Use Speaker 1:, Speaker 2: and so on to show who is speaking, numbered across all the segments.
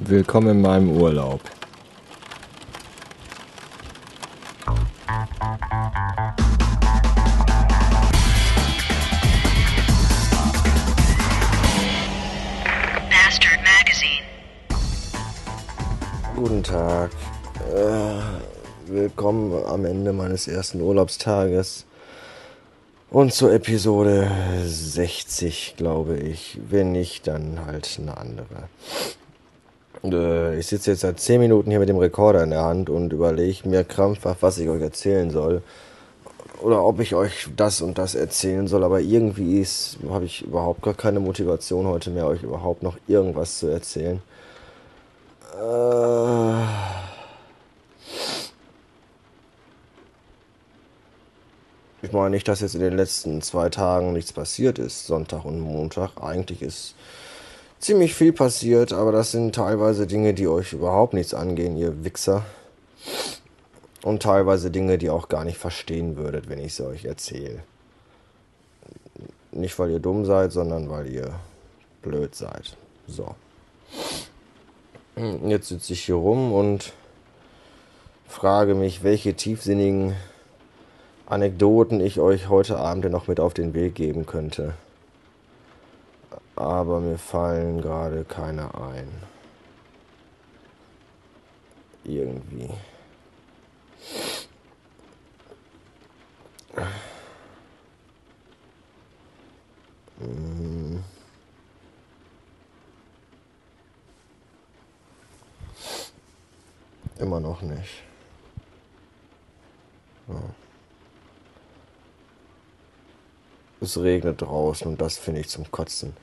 Speaker 1: Willkommen in meinem Urlaub.
Speaker 2: Bastard Magazine.
Speaker 3: Guten Tag. Äh, willkommen am Ende meines ersten Urlaubstages. Und zur Episode 60, glaube ich. Wenn nicht, dann halt eine andere. Äh, ich sitze jetzt seit 10 Minuten hier mit dem Rekorder in der Hand und überlege mir krampfhaft, was ich euch erzählen soll. Oder ob ich euch das und das erzählen soll. Aber irgendwie habe ich überhaupt gar keine Motivation heute mehr, euch überhaupt noch irgendwas zu erzählen. Äh. Ich meine nicht, dass jetzt in den letzten zwei Tagen nichts passiert ist, Sonntag und Montag. Eigentlich ist ziemlich viel passiert, aber das sind teilweise Dinge, die euch überhaupt nichts angehen, ihr Wichser. Und teilweise Dinge, die auch gar nicht verstehen würdet, wenn ich sie euch erzähle. Nicht, weil ihr dumm seid, sondern weil ihr blöd seid. So. Jetzt sitze ich hier rum und frage mich, welche tiefsinnigen Anekdoten ich euch heute Abend noch mit auf den Weg geben könnte. Aber mir fallen gerade keine ein. Irgendwie. Hm. Immer noch nicht. Ja. Es regnet draußen und das finde ich zum Kotzen.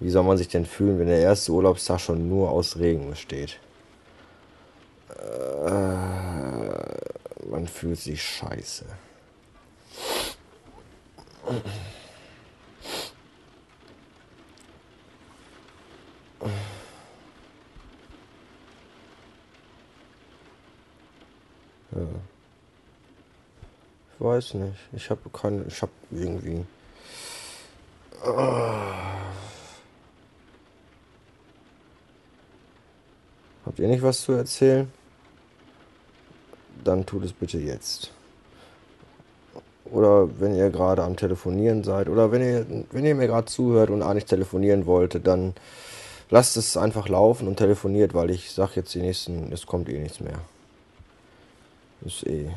Speaker 3: Wie soll man sich denn fühlen, wenn der erste Urlaubstag schon nur aus Regen besteht? Äh, man fühlt sich scheiße. Ja. Ich weiß nicht. Ich habe keine. Ich habe irgendwie. Habt ihr nicht was zu erzählen? Dann tut es bitte jetzt. Oder wenn ihr gerade am Telefonieren seid oder wenn ihr, wenn ihr mir gerade zuhört und eigentlich telefonieren wolltet, dann lasst es einfach laufen und telefoniert, weil ich sag jetzt die nächsten, es kommt eh nichts mehr. Ist eh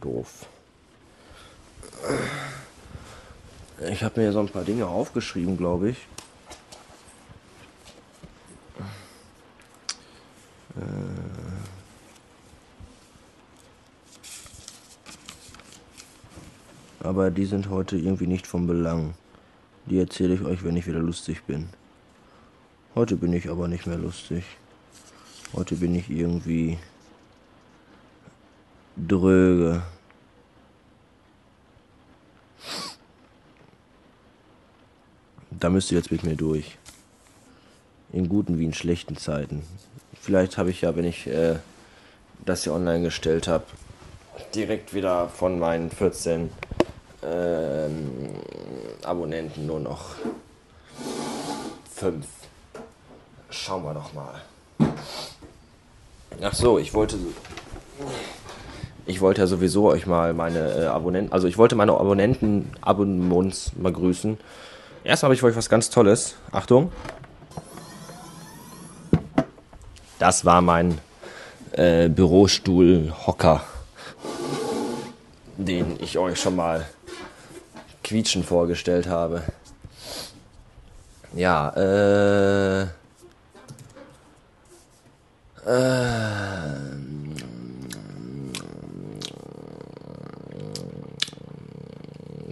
Speaker 3: doof. Ich habe mir so ein paar Dinge aufgeschrieben, glaube ich. Aber die sind heute irgendwie nicht vom Belang. Die erzähle ich euch, wenn ich wieder lustig bin. Heute bin ich aber nicht mehr lustig. Heute bin ich irgendwie dröge. Da müsst ihr jetzt mit mir durch. In guten wie in schlechten Zeiten. Vielleicht habe ich ja, wenn ich äh, das hier online gestellt habe, direkt wieder von meinen 14 ähm, Abonnenten nur noch 5. Schauen wir doch mal. Ach so, ich wollte ich wollte ja sowieso euch mal meine äh, Abonnenten, also ich wollte meine Abonnenten, Abonnements mal grüßen. Erstmal habe ich für euch was ganz Tolles. Achtung. Das war mein äh, Bürostuhl-Hocker, den ich euch schon mal quietschen vorgestellt habe. Ja, äh. Äh.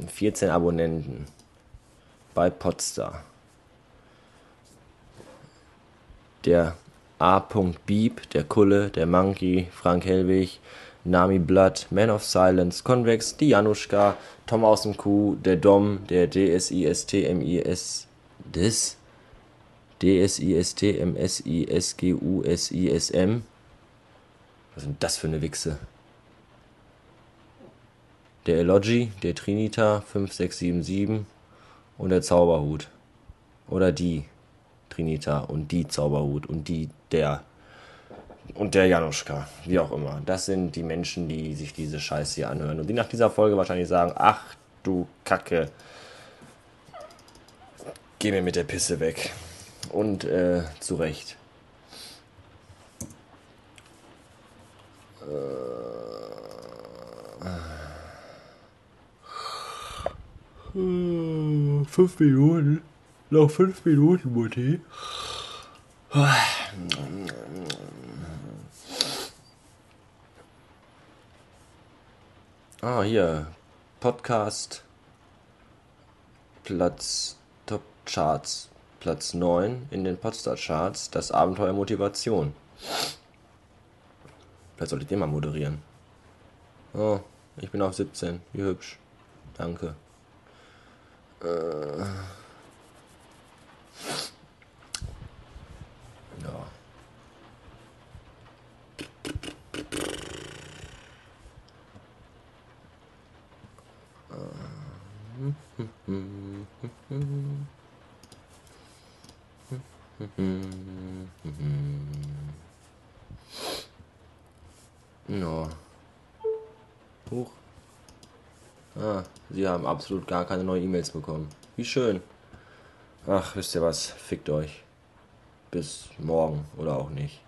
Speaker 3: 14 Abonnenten bei Podstar. Der A. Beep, der Kulle, der Monkey, Frank Hellwig, Nami Blood, Man of Silence, Convex, die Januszka, Tom aus dem Kuh, der Dom, der DSISTMIS, des DSISTMSISGUSISM. Was sind das für eine Wichse? Der Elogi, der Trinita 5677 und der Zauberhut. Oder die Trinita und die Zauberhut und die der und der Januszka, wie auch immer. Das sind die Menschen, die sich diese Scheiße hier anhören und die nach dieser Folge wahrscheinlich sagen, ach du Kacke, geh mir mit der Pisse weg. Und äh, zu Recht. Äh, fünf Minuten. Noch fünf Minuten, Mutti. Ah, hier. Podcast. Platz Top Charts. Platz 9 in den Podstar Charts. Das Abenteuer Motivation. Vielleicht sollte ich den mal moderieren. Oh, ich bin auf 17. Wie hübsch. Danke. Äh. Ja. Huch. Ah, Sie haben absolut gar keine neuen E-Mails bekommen. Wie schön. Ach, wisst ihr was? Fickt euch. Bis morgen oder auch nicht.